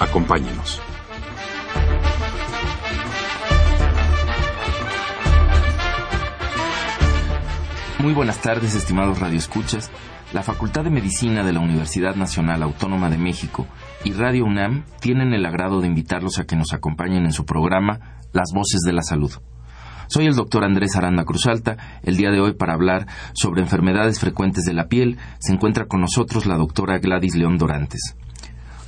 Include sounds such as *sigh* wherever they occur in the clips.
Acompáñenos. Muy buenas tardes, estimados radioescuchas. La Facultad de Medicina de la Universidad Nacional Autónoma de México y Radio UNAM tienen el agrado de invitarlos a que nos acompañen en su programa Las Voces de la Salud. Soy el doctor Andrés Aranda Cruzalta. El día de hoy, para hablar sobre enfermedades frecuentes de la piel, se encuentra con nosotros la doctora Gladys León Dorantes.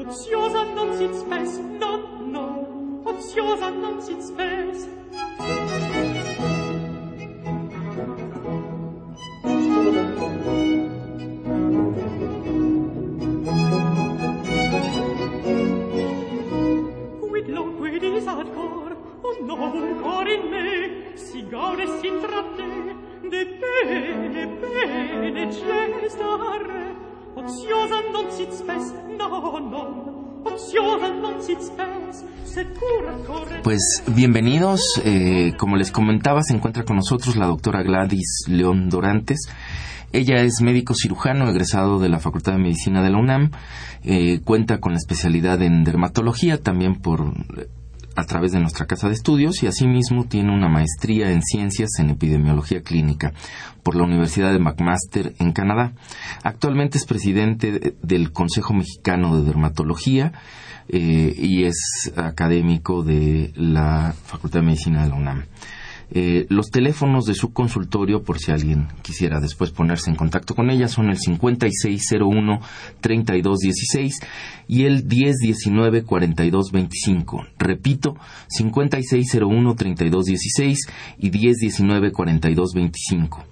Oziosa non sit spes, non, non, oziosa non sit spes. Pues bienvenidos, eh, como les comentaba, se encuentra con nosotros la doctora Gladys León Dorantes. Ella es médico cirujano egresado de la Facultad de Medicina de la UNAM, eh, cuenta con la especialidad en dermatología también por a través de nuestra casa de estudios y asimismo tiene una maestría en ciencias en epidemiología clínica por la Universidad de McMaster en Canadá. Actualmente es presidente del Consejo Mexicano de Dermatología eh, y es académico de la Facultad de Medicina de la UNAM. Eh, los teléfonos de su consultorio, por si alguien quisiera después ponerse en contacto con ella, son el 5601-3216 y el 1019-4225. Repito, 5601-3216 y 1019-4225.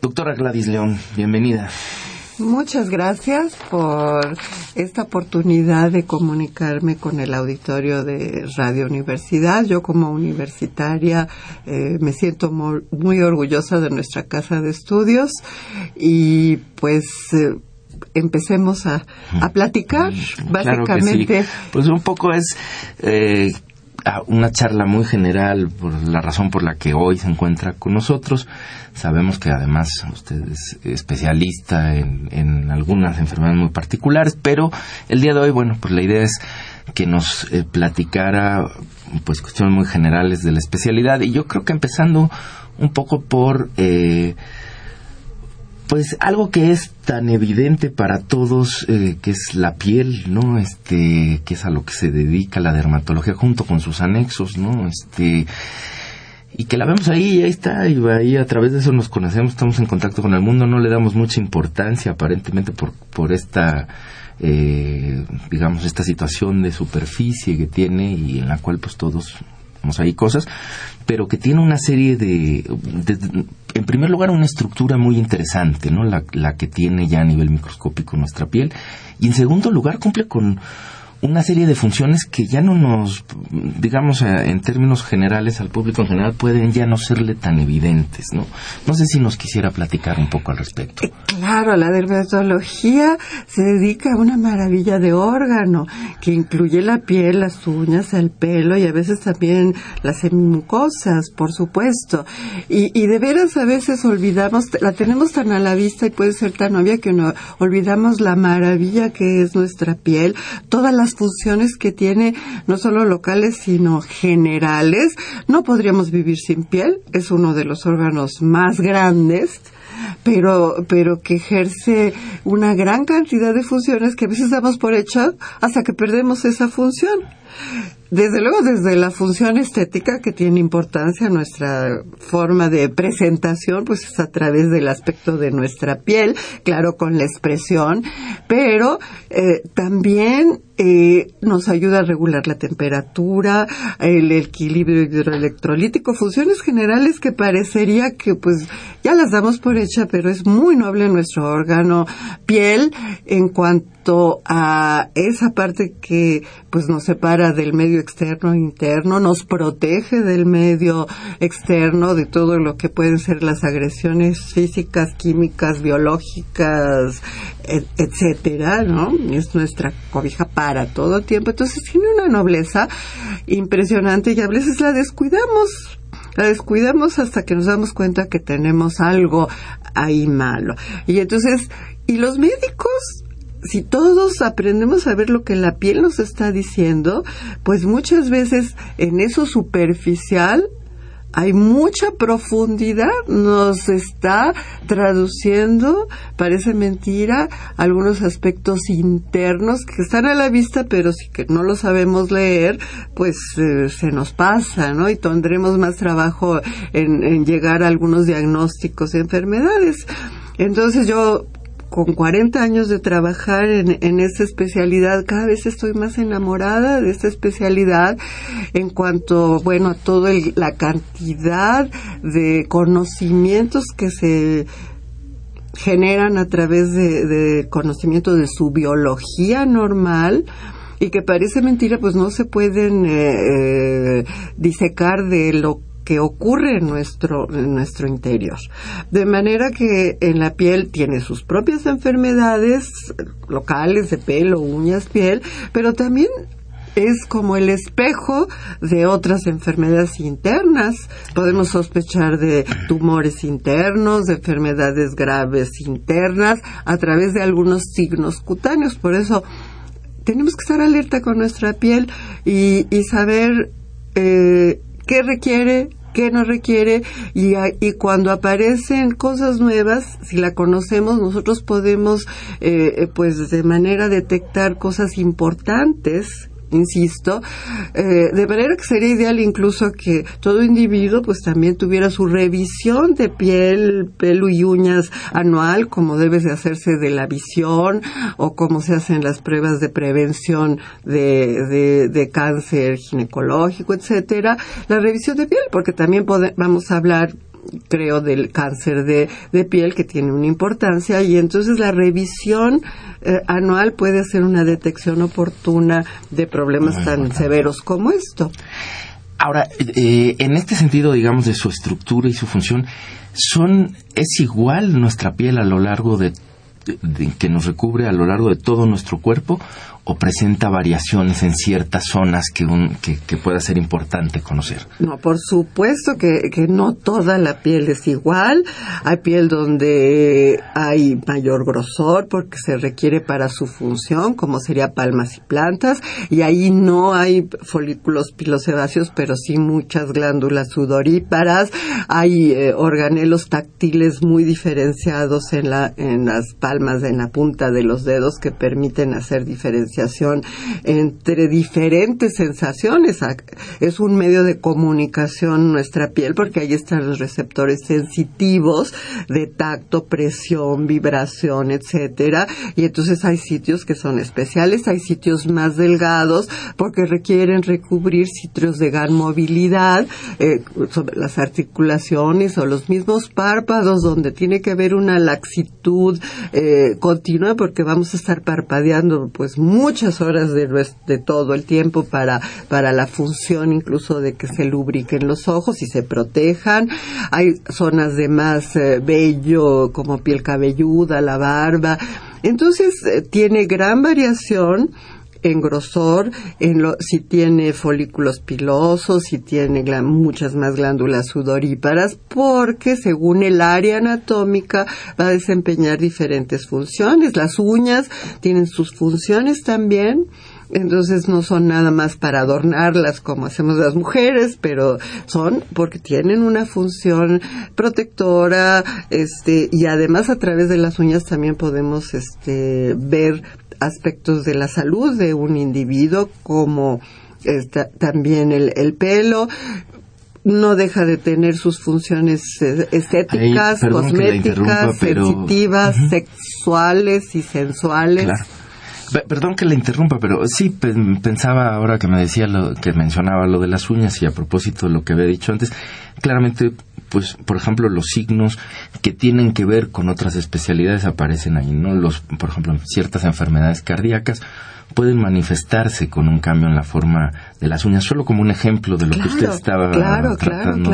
Doctora Gladys León, bienvenida. Muchas gracias por esta oportunidad de comunicarme con el auditorio de Radio Universidad. Yo como universitaria eh, me siento muy, orgullosa de nuestra casa de estudios y pues eh, empecemos a, platicar básicamente. Pues un poco es eh, una charla muy general por la razón por la que hoy se encuentra con nosotros. Sabemos que además usted es especialista en, algunas enfermedades muy particulares, pero el día de hoy, bueno, pues la idea es que nos eh, platicara pues cuestiones muy generales de la especialidad y yo creo que empezando un poco por eh, pues algo que es tan evidente para todos eh, que es la piel no este que es a lo que se dedica la dermatología junto con sus anexos no este y que la vemos ahí ahí está y ahí a través de eso nos conocemos estamos en contacto con el mundo no le damos mucha importancia aparentemente por por esta eh, digamos esta situación de superficie que tiene y en la cual pues todos ahí cosas pero que tiene una serie de, en primer lugar, una estructura muy interesante, ¿no? La, la que tiene ya a nivel microscópico nuestra piel. Y en segundo lugar, cumple con una serie de funciones que ya no nos, digamos, eh, en términos generales al público en general pueden ya no serle tan evidentes, ¿no? No sé si nos quisiera platicar un poco al respecto. Eh, claro, la dermatología se dedica a una maravilla de órgano que incluye la piel, las uñas, el pelo y a veces también las mucosas, por supuesto. Y, de veras a veces olvidamos, la tenemos tan a la vista y puede ser tan obvia que no olvidamos la maravilla que es nuestra piel, todas las funciones que tiene, no solo locales, sino generales. No podríamos vivir sin piel, es uno de los órganos más grandes pero, pero que ejerce una gran cantidad de funciones que a veces damos por hecha hasta que perdemos esa función. Desde luego, desde la función estética que tiene importancia, nuestra forma de presentación, pues es a través del aspecto de nuestra piel, claro, con la expresión, pero eh, también eh, nos ayuda a regular la temperatura, el equilibrio hidroelectrolítico, funciones generales que parecería que pues ya las damos por hecha, pero es muy noble nuestro órgano piel en cuanto a esa parte que pues nos separa del medio externo e interno, nos protege del medio externo, de todo lo que pueden ser las agresiones físicas, químicas, biológicas, etcétera, ¿no? Es nuestra cobija para todo tiempo. Entonces tiene una nobleza impresionante y a veces la descuidamos. La descuidamos hasta que nos damos cuenta que tenemos algo ahí malo. Y entonces, y los médicos si todos aprendemos a ver lo que la piel nos está diciendo, pues muchas veces en eso superficial hay mucha profundidad, nos está traduciendo, parece mentira, algunos aspectos internos que están a la vista, pero si que no lo sabemos leer, pues eh, se nos pasa, ¿no? Y tendremos más trabajo en, en llegar a algunos diagnósticos de enfermedades. Entonces yo con 40 años de trabajar en, en esta especialidad, cada vez estoy más enamorada de esta especialidad en cuanto, bueno, a toda la cantidad de conocimientos que se generan a través de, conocimiento de su biología normal, y que parece mentira, pues no se pueden eh, eh, disecar de lo que ocurre en nuestro, en nuestro interior. De manera que en la piel tiene sus propias enfermedades locales de pelo, uñas, piel, pero también es como el espejo de otras enfermedades internas. Podemos sospechar de tumores internos, de enfermedades graves internas, a través de algunos signos cutáneos. Por eso tenemos que estar alerta con nuestra piel y, y saber eh, qué requiere, qué no requiere y, y, cuando aparecen cosas nuevas, si la conocemos, nosotros podemos, eh, eh pues de manera detectar cosas importantes insisto, eh, de manera que sería ideal incluso que todo individuo pues también tuviera su revisión de piel, pelo y uñas anual, como debe de hacerse de la visión o como se hacen las pruebas de prevención de, de, cáncer ginecológico, etcétera, la revisión de piel, porque también vamos a hablar creo, del cáncer de, de, piel que tiene una importancia. Y entonces la revisión eh, anual puede ser una detección oportuna de problemas tan severos como esto. Ahora, eh, en este sentido, digamos, de su estructura y su función, son es igual nuestra piel a lo largo de que nos recubre a lo largo de todo nuestro cuerpo o presenta variaciones en ciertas zonas que, un, que, pueda ser importante conocer? No, por supuesto que, no toda la piel es igual. Hay piel donde hay mayor grosor porque se requiere para su función, como sería palmas y plantas, y ahí no hay folículos pilosebáceos, pero sí muchas glándulas sudoríparas. Hay eh, organelos táctiles muy diferenciados en, la, en las palmas, en la punta de los dedos que permiten hacer diferencias entre diferentes sensaciones. Es un medio de comunicación nuestra piel porque ahí están los receptores sensitivos de tacto, presión, vibración, etcétera. Y entonces hay sitios que son especiales, hay sitios más delgados porque requieren recubrir sitios de gran movilidad eh, sobre las articulaciones o los mismos párpados donde tiene que haber una laxitud eh, continua porque vamos a estar parpadeando pues muy muchas horas de, todo el tiempo para, para la función incluso de que se lubriquen los ojos y se protejan. Hay zonas de más eh, vello como piel cabelluda, la barba. Entonces eh, tiene gran variación en grosor, en lo, si tiene folículos pilosos, si tiene muchas más glándulas sudoríparas, porque según el área anatómica va a desempeñar diferentes funciones. Las uñas tienen sus funciones también entonces no son nada más para adornarlas como hacemos las mujeres, pero son porque tienen una función protectora, este, y además a través de las uñas también podemos este, ver aspectos de la salud de un individuo como también el, el pelo, no deja de tener sus funciones eh, estéticas, cosméticas, sensitivas, sexuales y sensuales. Perdón que le interrumpa, pero sí pensaba ahora que me decía lo que mencionaba lo de las uñas y a propósito de lo que había dicho antes, claramente pues por ejemplo los signos que tienen que ver con otras especialidades aparecen ahí, ¿no? Los por ejemplo ciertas enfermedades cardíacas pueden manifestarse con un cambio en la forma de las uñas, solo como un ejemplo de lo que usted estaba tratando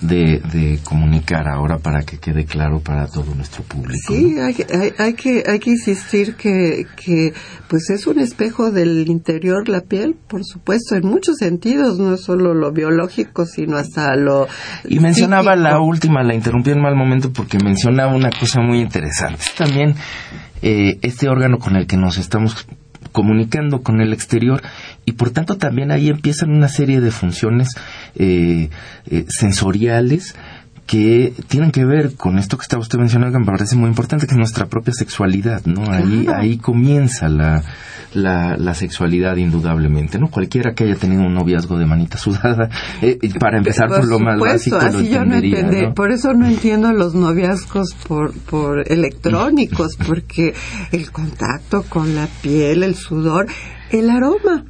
de, comunicar ahora para que quede claro para todo nuestro público. Sí, hay, hay, que, hay que insistir que, que pues es un espejo del interior la piel, por supuesto, en muchos sentidos, no solo lo biológico, sino hasta lo... Y mencionaba la última, la interrumpí en mal momento porque mencionaba una cosa muy interesante. También eh, este órgano con el que nos estamos comunicando con el exterior y por tanto también ahí empiezan una serie de funciones eh, eh, sensoriales que tienen que ver con esto que estaba usted mencionando que me parece muy importante que es nuestra propia sexualidad no ahí ahí comienza la, la, sexualidad indudablemente no cualquiera que haya tenido un noviazgo de manita sudada *laughs* eh, para empezar por, lo más básico así yo no por eso no entiendo los noviazgos por por electrónicos *laughs* porque el contacto con la piel el sudor el aroma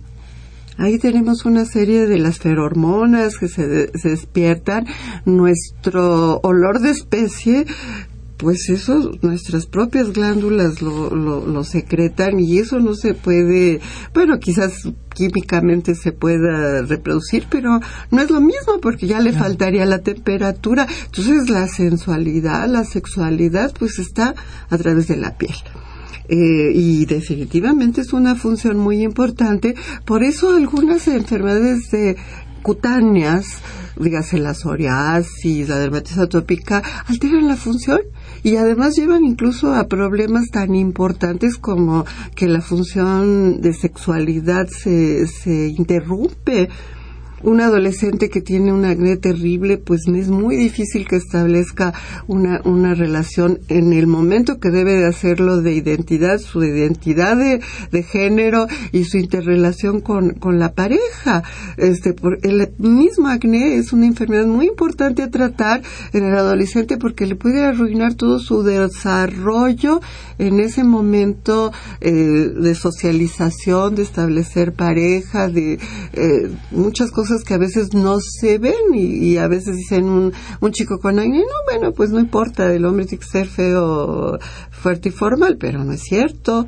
Ahí tenemos una serie de las ferormonas que se, despiertan, nuestro olor de especie pues eso nuestras propias glándulas lo, lo, secretan y eso no se puede, bueno, quizás químicamente se pueda reproducir, pero no es lo mismo porque ya le faltaría la temperatura. Entonces la sensualidad, la sexualidad, pues está a través de la piel. Eh, y definitivamente es una función muy importante. Por eso algunas enfermedades cutáneas, dígase la psoriasis, la dermatitis atópica, alteran la función y además llevan incluso a problemas tan importantes como que la función de sexualidad se, se interrumpe un adolescente que tiene un acné terrible, pues es muy difícil que establezca una, una relación en el momento que debe de hacerlo de identidad, su identidad de, de género y su interrelación con, con la pareja. Este, por, el mismo acné es una enfermedad muy importante a tratar en el adolescente porque le puede arruinar todo su desarrollo en ese momento eh, de socialización, de establecer pareja, de eh, muchas cosas que a veces no se ven y, a veces dicen un, un chico con acné, no, bueno, pues no importa, el hombre tiene que ser feo, fuerte y formal, pero no es cierto.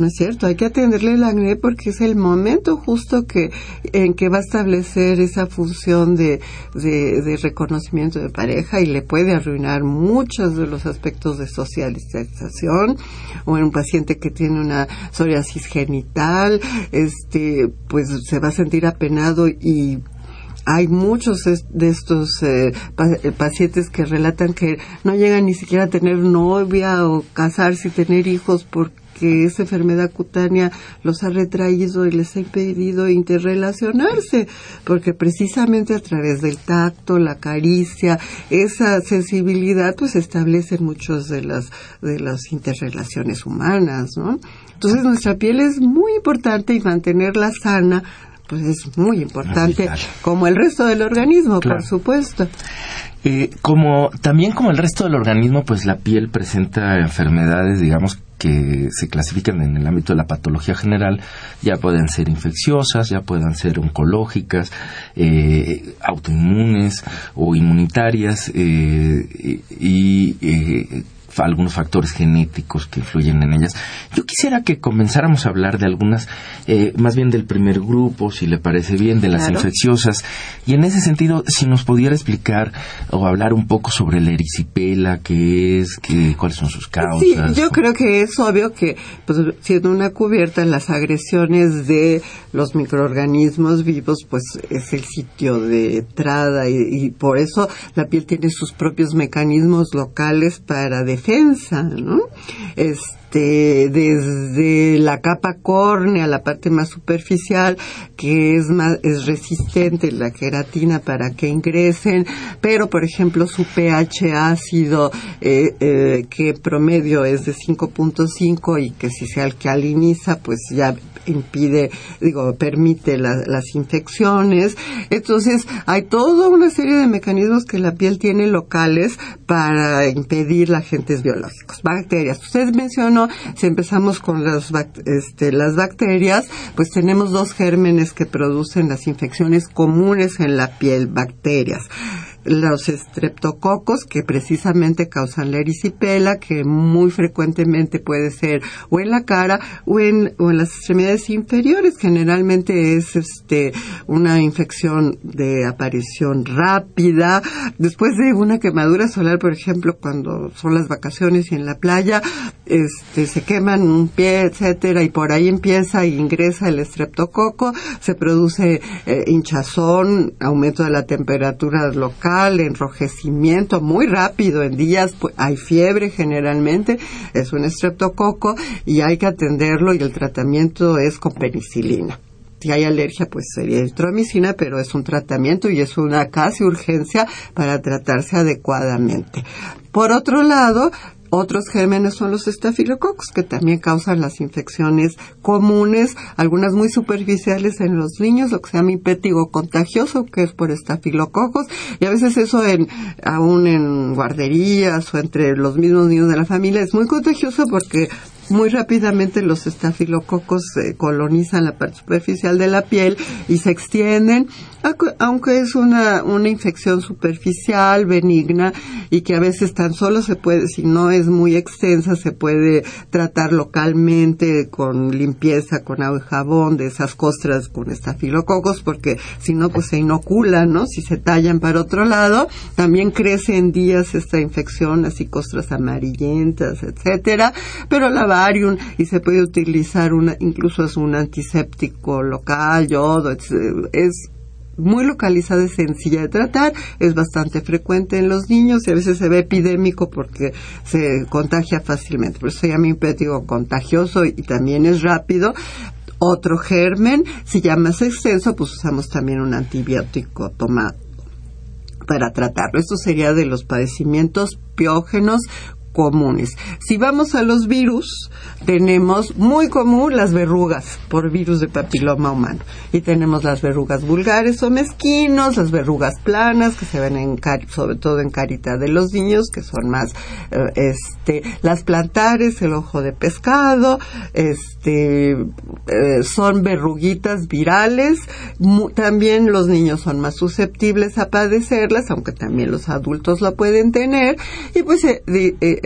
No es cierto, hay que atenderle el acné porque es el momento justo que en que va a establecer esa función de, de, reconocimiento de pareja y le puede arruinar muchos de los aspectos de socialización. O en un paciente que tiene una psoriasis genital, este, pues se va a sentir apenado y hay muchos de estos eh, eh, pacientes que relatan que no llegan ni siquiera a tener novia o casarse y tener hijos porque que esa enfermedad cutánea los ha retraído y les ha impedido interrelacionarse, porque precisamente a través del tacto, la caricia, esa sensibilidad, pues establecen muchos de las de las interrelaciones humanas, ¿no? Entonces nuestra piel es muy importante y mantenerla sana pues es muy importante, como el resto del organismo, por supuesto. Eh, como también como el resto del organismo, pues la piel presenta enfermedades, digamos, que se clasifican en el ámbito de la patología general, ya pueden ser infecciosas, ya puedan ser oncológicas, eh, autoinmunes o inmunitarias eh, eh, algunos factores genéticos que influyen en ellas. Yo quisiera que comenzáramos a hablar de algunas, eh, más bien del primer grupo, si le parece bien, de las infecciosas. Y en ese sentido, si nos pudiera explicar o hablar un poco sobre la erisipela, qué es, qué, cuáles son sus causas. Sí, yo creo que es obvio que, pues, siendo una cubierta, las agresiones de los microorganismos vivos, pues es el sitio de entrada y, y por eso la piel tiene sus propios mecanismos locales para defender ¿no? Este, desde la capa córnea, la parte más superficial, que es más, es resistente la queratina para que ingresen, pero por ejemplo su pH ácido, eh, eh, que promedio es de 5.5 y que si se alcaliniza, pues ya impide, digo, permite las infecciones. Entonces, hay toda una serie de mecanismos que la piel tiene locales para impedir agentes biológicos. Bacterias. Usted mencionó, si empezamos con las, este, las bacterias, pues tenemos dos gérmenes que producen las infecciones comunes en la piel, bacterias los estreptococos que precisamente causan la erisipela, que muy frecuentemente puede ser o en la cara o en, o en las extremidades inferiores. Generalmente es este una infección de aparición rápida. Después de una quemadura solar, por ejemplo, cuando son las vacaciones y en la playa, este, se queman un pie, etcétera, y por ahí empieza y ingresa el estreptococo, se produce eh, hinchazón, aumento de la temperatura local, enrojecimiento muy rápido en días, pues, hay fiebre generalmente, es un estreptococo y hay que atenderlo y el tratamiento es con penicilina. Si hay alergia, pues sería eritromicina, pero es un tratamiento y es una casi urgencia para tratarse adecuadamente. Por otro lado, otros gérmenes son los estafilococos, que también causan las infecciones comunes, algunas muy superficiales en los niños, lo que se llama impétigo contagioso, que es por estafilococos, y a veces eso en, aún en guarderías o entre los mismos niños de la familia es muy contagioso porque muy rápidamente los estafilococos eh, colonizan la parte superficial de la piel y se extienden, aunque es una, una infección superficial, benigna, y que a veces tan solo se puede, si no es muy extensa, se puede tratar localmente con limpieza, con agua y jabón de esas costras con estafilococos, porque si no, pues se inoculan, ¿no? Si se tallan para otro lado, también crece en días esta infección, así costras amarillentas, etcétera, pero la y se puede utilizar una, incluso es un antiséptico local, yodo, es, es muy localizada y sencilla de tratar, es bastante frecuente en los niños y a veces se ve epidémico porque se contagia fácilmente. Por eso se llama impétigo contagioso y también es rápido. Otro germen, si ya más extenso, pues usamos también un antibiótico tomado para tratarlo. Esto sería de los padecimientos piógenos comunes. Si vamos a los virus, tenemos muy común las verrugas por virus de papiloma humano. Y tenemos las verrugas vulgares o mezquinos, las verrugas planas que se ven en sobre todo en carita de los niños, que son más, eh, este, las plantares, el ojo de pescado, este, eh, son verruguitas virales. también los niños son más susceptibles a padecerlas, aunque también los adultos la pueden tener. Y pues eh,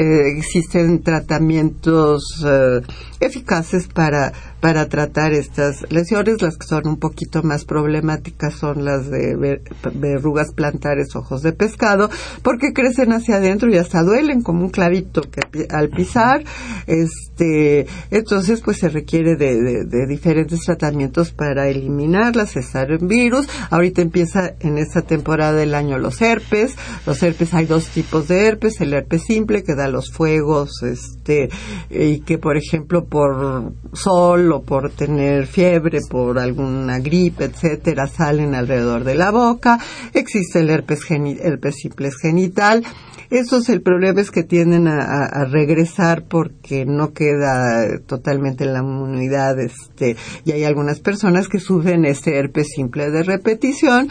eh, existen tratamientos eh, eficaces para, para tratar estas lesiones. Las que son un poquito más problemáticas son las de verrugas plantares, ojos de pescado, porque crecen hacia adentro y hasta duelen como un clavito al pisar. Este, entonces, pues se requiere de, diferentes tratamientos para eliminarlas, cesar en virus. Ahorita empieza en esta temporada del año los herpes. Los herpes hay dos tipos de herpes, el herpes simple que da los fuegos, este, y que por ejemplo por sol por tener fiebre, por alguna gripe, etcétera, salen alrededor de la boca. Existe el herpes, herpes simple genital. Eso es el problema es que tienden a, regresar porque no queda totalmente la inmunidad, este, y hay algunas personas que sufren este herpes simple de repetición,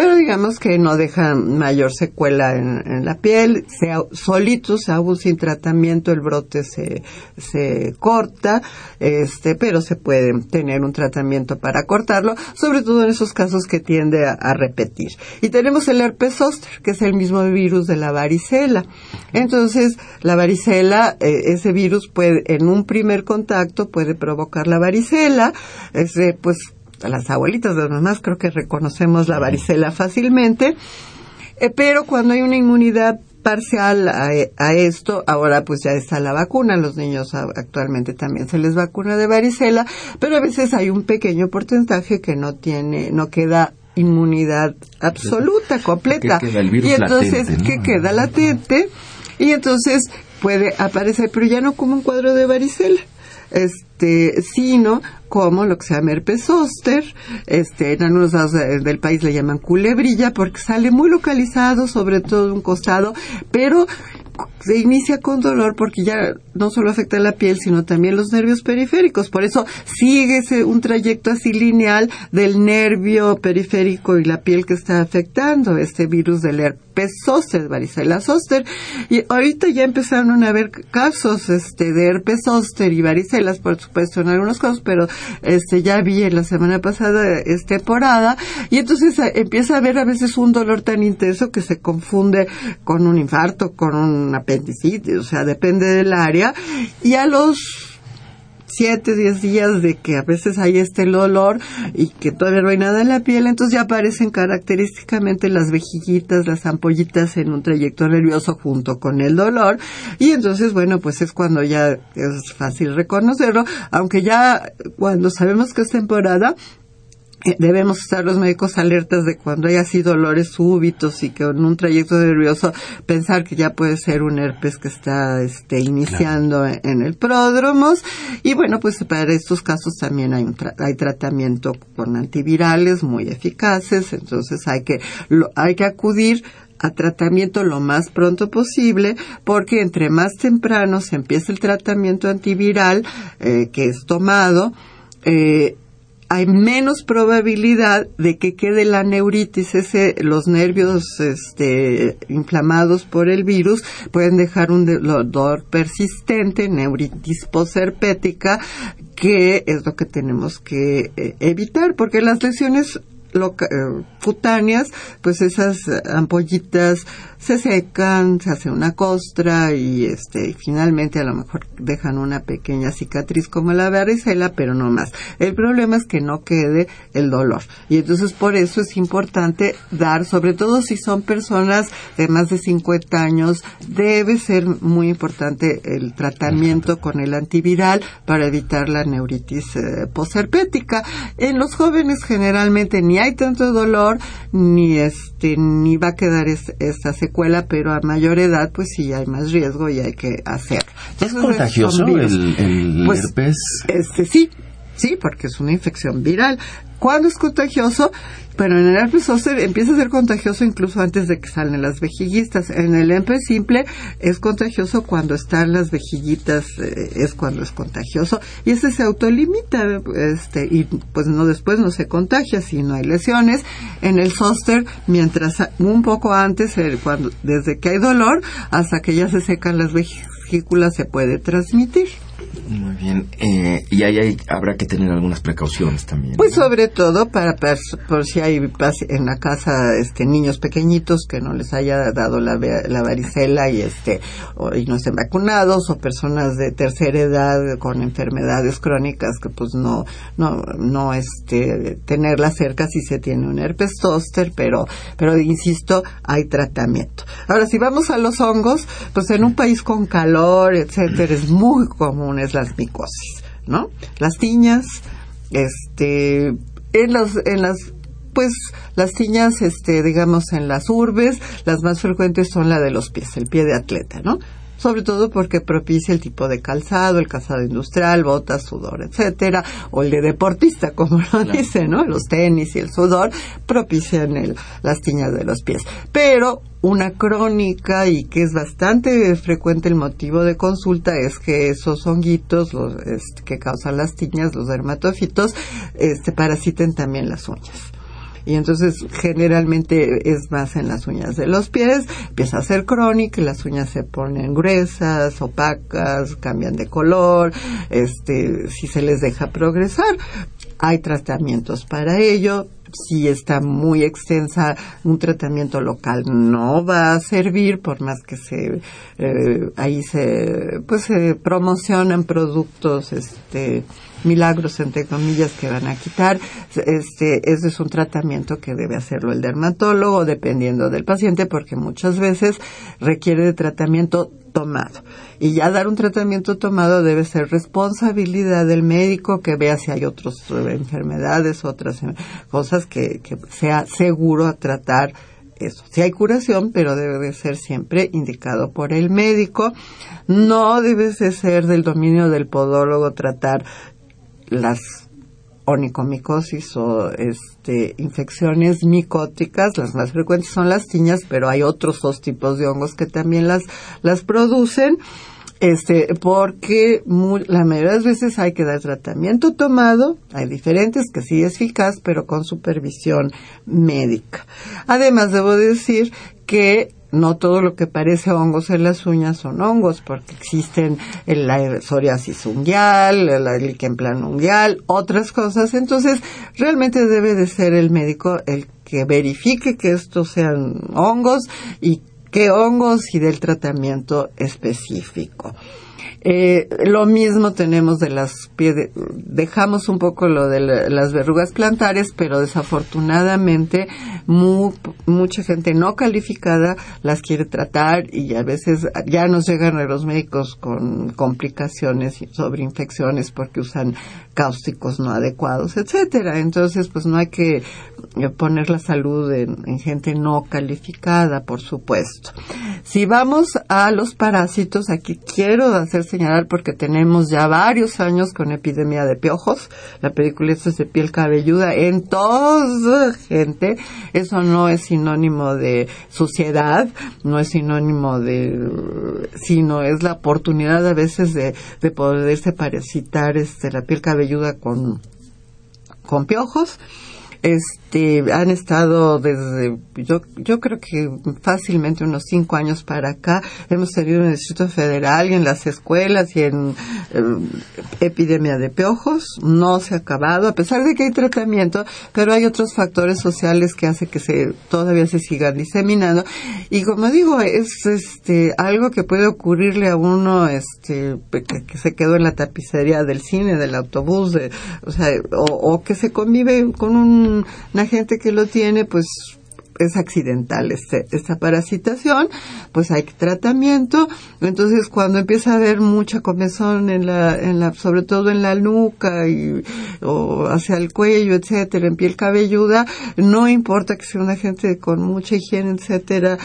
pero digamos que no deja mayor secuela en, la piel, sea solitos, aún sin tratamiento el brote se, se corta, este, pero se puede tener un tratamiento para cortarlo, sobre todo en esos casos que tiende a, repetir. Y tenemos el herpes zóster, que es el mismo virus de la varicela. Entonces, la varicela, eh, ese virus puede, en un primer contacto puede provocar la varicela, ese, pues las abuelitas, las mamás, creo que reconocemos la varicela fácilmente, eh, pero cuando hay una inmunidad parcial a, esto, ahora pues ya está la vacuna, los niños actualmente también se les vacuna de varicela, pero a veces hay un pequeño porcentaje que no tiene, no queda inmunidad absoluta, completa. y entonces, que queda latente, y entonces puede aparecer, pero ya no como un cuadro de varicela este, sino como lo que se llama herpes zóster, este, en algunos lados del país le llaman culebrilla porque sale muy localizado, sobre todo un costado, pero se inicia con dolor porque ya no solo afecta la piel, sino también los nervios periféricos. Por eso sigue un trayecto así lineal del nervio periférico y la piel que está afectando este virus del herpes zóster, varicela zóster. Y ahorita ya empezaron a haber casos este, de herpes zóster y varicelas, por supuesto, en algunos casos, pero este, ya vi en la semana pasada es temporada. Y entonces eh, empieza a haber a veces un dolor tan intenso que se confunde con un infarto, con un apendicitis, o sea, depende del área. Y a los siete, diez días de que a veces hay este dolor y que todavía no hay nada en la piel, entonces ya aparecen característicamente las vejiguitas, las ampollitas en un trayecto nervioso junto con el dolor. Y entonces bueno pues es cuando ya es fácil reconocerlo, aunque ya cuando sabemos que es temporada debemos estar los médicos alertas de cuando hay así dolores súbitos y que en un trayecto nervioso pensar que ya puede ser un herpes que está este, iniciando en, el pródromos. Y bueno pues para estos casos también hay hay tratamiento con antivirales muy eficaces entonces hay que hay que acudir a tratamiento lo más pronto posible porque entre más temprano se empieza el tratamiento antiviral eh, que es tomado eh, hay menos probabilidad de que quede la neuritis, ese, los nervios este, inflamados por el virus pueden dejar un dolor persistente, neuritis posherpética, que es lo que tenemos que eh, evitar, porque las lesiones eh, cutáneas, pues esas ampollitas se secan, se hace una costra y este finalmente a lo mejor dejan una pequeña cicatriz como la varicela, pero no más. El problema es que no quede el dolor. Y entonces por eso es importante dar, sobre todo si son personas de más de 50 años, debe ser muy importante el tratamiento con el antiviral para evitar la neuritis eh. En los jóvenes generalmente ni hay tanto dolor ni este ni va a quedar esta secuela, pero a mayor edad pues sí hay más riesgo y hay que hacerlo. ¿Es contagioso el, pues, herpes? Este sí, sí, porque es una infección viral. ¿Cuándo es contagioso? Pero en el herpes zóster empieza a ser contagioso incluso antes de que salen las vejiguistas. En el herpes simple es contagioso cuando están las vejiguitas, eh, es cuando es contagioso. Y ese se autolimita, este, y pues no después no se contagia si no hay lesiones. En el zóster, mientras un poco antes, eh, cuando, desde que hay dolor hasta que ya se secan las vesículas se puede transmitir. Muy bien. Eh, y ahí habrá que tener algunas precauciones también. Pues sobre todo para, por si hay en la casa este niños pequeñitos que no les haya dado la, la varicela y este y no estén vacunados o personas de tercera edad con enfermedades crónicas que pues no no no este tenerla cerca si se tiene un herpes zóster, pero pero insisto, hay tratamiento. Ahora si vamos a los hongos, pues en un país con calor, etcétera, es muy común es las micosis, ¿no? Las tiñas, este, en los, en las, pues, las tiñas, este, digamos, en las urbes, las más frecuentes son la de los pies, el pie de atleta, ¿no? Sobre todo porque propicia el tipo de calzado, el calzado industrial, botas, sudor, etcétera, o el de deportista, como lo dice, ¿no? Los tenis y el sudor propician el, las tiñas de los pies. Pero una crónica y que es bastante frecuente el motivo de consulta es que esos honguitos los, este, que causan las tiñas, los dermatofitos, este, parasiten también las uñas y entonces generalmente es más en las uñas de los pies, empieza a ser crónica, las uñas se ponen gruesas, opacas, cambian de color, este, si se les deja progresar, hay tratamientos para ello, si está muy extensa, un tratamiento local no va a servir por más que se eh, ahí se pues se promocionan productos este milagros entre comillas que van a quitar este ese es un tratamiento que debe hacerlo el dermatólogo dependiendo del paciente porque muchas veces requiere de tratamiento tomado. Y ya dar un tratamiento tomado debe ser responsabilidad del médico que vea si hay otras enfermedades, otras cosas que, que sea seguro tratar eso. Si hay curación, pero debe de ser siempre indicado por el médico. No debe de ser del dominio del podólogo tratar las onicomicosis o este, infecciones micóticas, las más frecuentes son las tiñas, pero hay otros dos tipos de hongos que también las, las producen este, porque la mayoría de las veces hay que dar tratamiento tomado, hay diferentes que sí es eficaz, pero con supervisión médica. Además, debo decir que no todo lo que parece hongos en las uñas son hongos, porque existen la psoriasis unguial, el lichen unguial, otras cosas. Entonces, realmente debe de ser el médico el que verifique que estos sean hongos y qué hongos y del tratamiento específico. Eh, lo mismo tenemos de las dejamos un poco lo de las verrugas plantares, pero desafortunadamente mucha gente no calificada las quiere tratar y a veces ya nos llegan a los médicos con complicaciones sobre infecciones porque usan cáusticos no adecuados, etcétera. Entonces, pues no hay que poner la salud en gente no calificada, por supuesto. Si vamos a los parásitos, aquí quiero hacer señalar porque tenemos ya varios años con epidemia de piojos, la es de piel cabelluda en toda gente. Eso no es sinónimo de suciedad, no es sinónimo de, sino es la oportunidad a veces de, de poderse parasitar este, la piel cabelluda con, con piojos este, han estado desde, yo, yo creo que fácilmente unos cinco años para acá, hemos tenido en el Distrito Federal y en las escuelas y en eh, epidemia de piojos, no se ha acabado, a pesar de que hay tratamiento, pero hay otros factores sociales que hacen que se, todavía se sigan diseminando. Y como digo, es este, algo que puede ocurrirle a uno, este, que, se quedó en la tapicería del cine, del autobús, de, o sea, o que se convive con un una gente que lo tiene, pues es accidental este, esta parasitación, pues hay tratamiento. Entonces, cuando empieza a haber mucha comezón en la, en la, sobre todo en la nuca y, o hacia el cuello, etcétera, en piel cabelluda, no importa que sea una gente con mucha higiene, etcétera,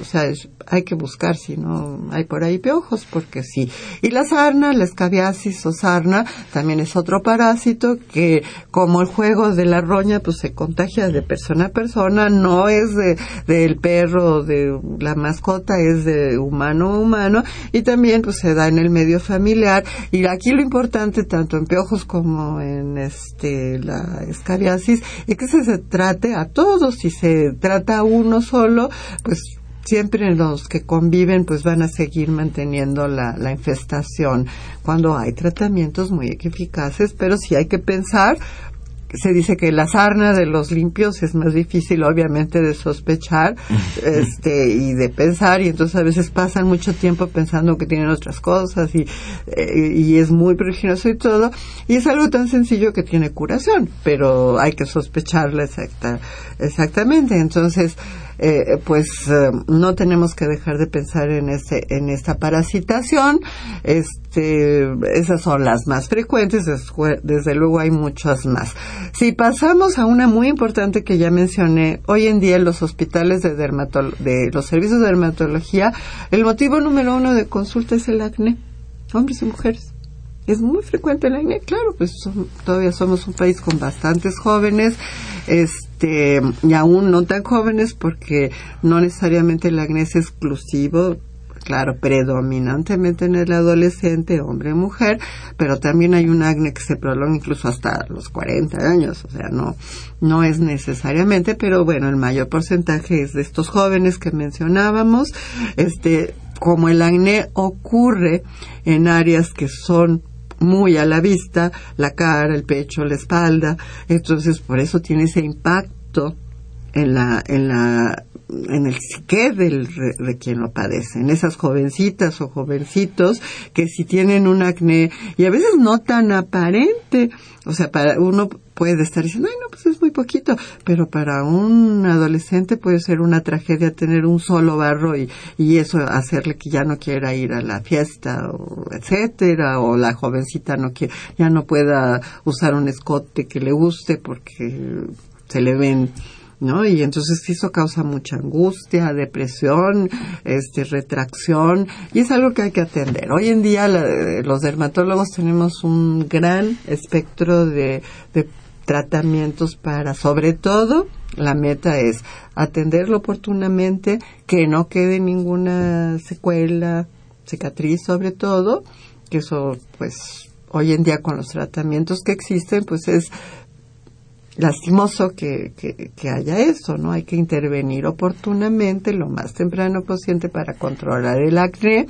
o sea, hay que buscar si no hay por ahí piojos, porque sí. Y la sarna, la escabiasis o sarna, también es otro parásito que, como el juego de la roña, pues se contagia de persona a persona, no es de, del perro, de la mascota, es de humano a humano, y también pues se da en el medio familiar. Y aquí lo importante, tanto en piojos como en este, la escabiasis, es que se, se trate a todos. Si se trata a uno solo, pues siempre los que conviven pues van a seguir manteniendo la, la infestación cuando hay tratamientos muy eficaces, pero sí hay que pensar se dice que la sarna de los limpios es más difícil obviamente de sospechar *laughs* este y de pensar y entonces a veces pasan mucho tiempo pensando que tienen otras cosas y, eh, y es muy periginoso y todo y es algo tan sencillo que tiene curación pero hay que sospecharla exacta exactamente. Entonces eh, pues eh, no tenemos que dejar de pensar en ese en esta parasitación. Este esas son las más frecuentes desde luego hay muchas más. Si pasamos a una muy importante que ya mencioné hoy en día en los hospitales de de los servicios de dermatología el motivo número uno de consulta es el acné hombres y mujeres es muy frecuente el acné, claro, pues todavía somos un país con bastantes jóvenes, este, y aún no tan jóvenes porque no necesariamente el acné es exclusivo, claro, predominantemente en el adolescente, hombre mujer, pero también hay un acné que se prolonga incluso hasta los 40 años, o sea, no, no es necesariamente, pero bueno, el mayor porcentaje es de estos jóvenes que mencionábamos, este, como el acné ocurre en áreas que son muy a la vista, la cara, el pecho, la espalda, entonces por eso tiene ese impacto en la, en la, en el psique del, de quien lo padece, en esas jovencitas o jovencitos que si tienen un acné y a veces no tan aparente, o sea, para uno puede estar diciendo, ay, no, pues es muy poquito, pero para un adolescente puede ser una tragedia tener un solo barro y, y eso hacerle que ya no quiera ir a la fiesta, o etcétera, o la jovencita no quiere, ya no pueda usar un escote que le guste porque se le ven ¿no? Y entonces eso causa mucha angustia, depresión, este, retracción, y es algo que hay que atender. Hoy en día los dermatólogos tenemos un gran espectro de, de tratamientos para, sobre todo, la meta es atenderlo oportunamente, que no quede ninguna secuela, cicatriz sobre todo, que eso pues hoy en día con los tratamientos que existen pues es lastimoso que, que, haya eso, ¿no? Hay que intervenir oportunamente, lo más temprano posible para controlar el acné.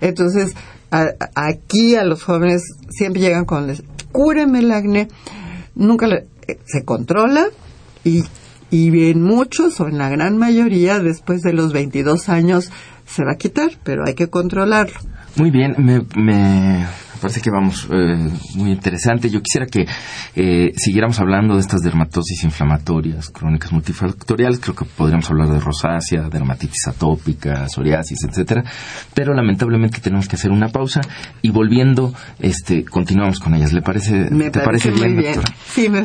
Entonces, aquí a los jóvenes siempre llegan con, les, cúreme el acné, nunca eh, se controla y, y en muchos o en la gran mayoría después de los 22 años se va a quitar, pero hay que controlarlo. Muy bien, me, me parece que vamos eh, muy interesante. Yo quisiera que eh, siguiéramos hablando de estas dermatosis inflamatorias crónicas multifactoriales. Creo que podríamos hablar de rosácea, dermatitis atópica, psoriasis, etcétera. Pero lamentablemente tenemos que hacer una pausa y volviendo, este, continuamos con ellas. ¿Le parece? Me ¿Te parece, bien, bien, doctora? Sí, me...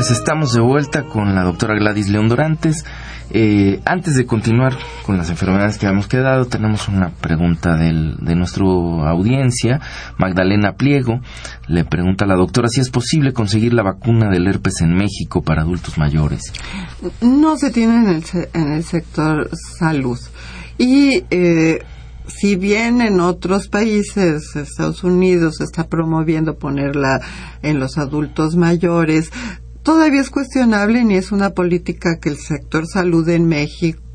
pues estamos de vuelta con la doctora Gladys León Dorantes. Eh, antes de continuar con las enfermedades que habíamos quedado, tenemos una pregunta del, de nuestra audiencia. Magdalena Pliego le pregunta a la doctora si es posible conseguir la vacuna del herpes en México para adultos mayores. No se tiene en el, en el sector salud. Y eh, si bien en otros países, Estados Unidos está promoviendo ponerla en los adultos mayores, todavía es cuestionable ni es una política que el sector salud en México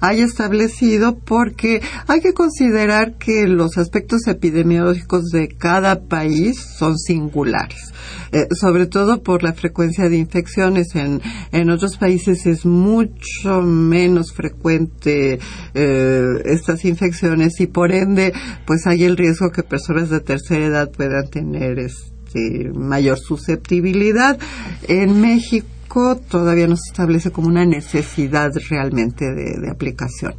haya establecido porque hay que considerar que los aspectos epidemiológicos de cada país son singulares, eh, sobre todo por la frecuencia de infecciones. En, en otros países es mucho menos frecuente eh, estas infecciones y por ende pues hay el riesgo que personas de tercera edad puedan tener este este, mayor susceptibilidad. En México todavía no se establece como una necesidad realmente de, aplicación.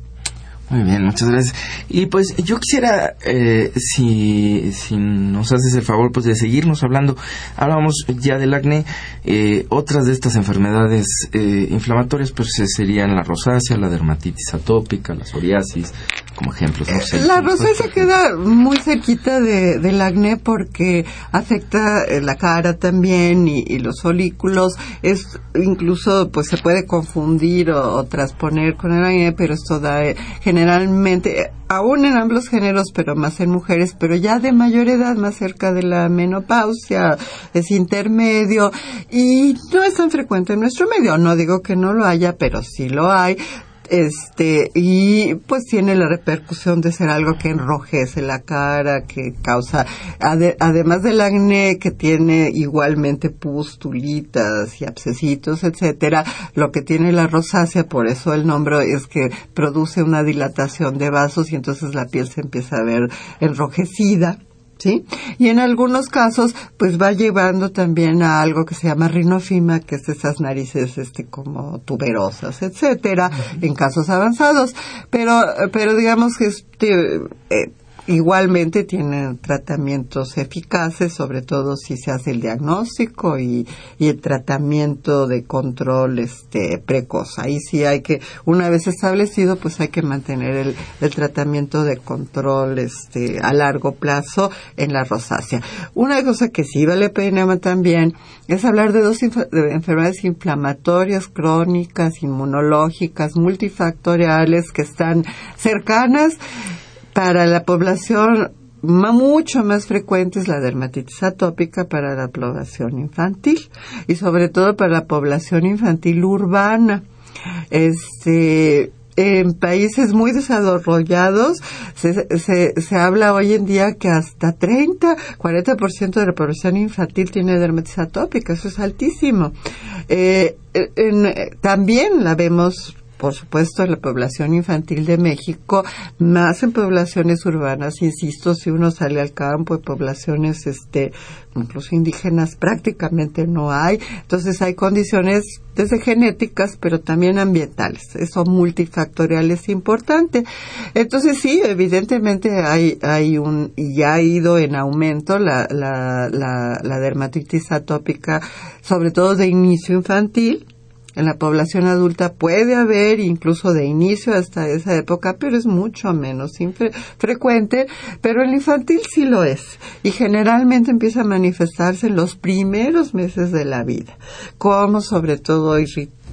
Muy bien, muchas gracias. Y pues yo quisiera, eh, si, si nos haces el favor, pues de seguirnos hablando. Hablábamos ya del acné. Eh, otras de estas enfermedades eh, inflamatorias, pues serían la rosácea, la dermatitis atópica, la psoriasis, como ejemplos. la rosácea queda muy cerquita de, del acné porque afecta eh, la cara también y, los folículos. Es incluso pues se puede confundir o, transponer con el acné, pero esto da eh, generalmente aún en ambos géneros, pero más en mujeres, pero ya de mayor edad, más cerca de la menopausia, es intermedio y no es tan frecuente en nuestro medio. No digo que no lo haya, pero sí lo hay este y pues tiene la repercusión de ser algo que enrojece la cara, que causa además del acné que tiene igualmente pustulitas y abscesitos, etcétera, lo que tiene la rosácea, por eso el nombre es que produce una dilatación de vasos y entonces la piel se empieza a ver enrojecida ¿sí? Y en algunos casos, pues va llevando también a algo que se llama rinofima, que es esas narices, este, como tuberosas, etcétera, en casos avanzados. Pero, pero digamos que este, eh, Igualmente tienen tratamientos eficaces, sobre todo si se hace el diagnóstico y, el tratamiento de control este, precoz. Ahí sí hay que, una vez establecido, pues hay que mantener el, el tratamiento de control este, a largo plazo en la rosácea. Una cosa que sí vale pena también es hablar de dos enfermedades inflamatorias crónicas, inmunológicas, multifactoriales que están cercanas para la población mucho más frecuente es la dermatitis atópica para la población infantil y sobre todo para la población infantil urbana. Este, en países muy desarrollados se, se, se, habla hoy en día que hasta 30, 40% de la población infantil tiene dermatitis atópica, eso es altísimo. Eh, también la vemos por supuesto, la población infantil de México, más en poblaciones urbanas, insisto, si uno sale al campo, en poblaciones, este, incluso indígenas, prácticamente no hay. Entonces hay condiciones desde genéticas, pero también ambientales. Eso multifactorial es importante. Entonces sí, evidentemente hay, hay un, ya ha ido en aumento la, la, la, la dermatitis atópica, sobre todo de inicio infantil en la población adulta puede haber incluso de inicio hasta esa época, pero es mucho menos frecuente, pero el infantil sí lo es y generalmente empieza a manifestarse en los primeros meses de la vida, como sobre todo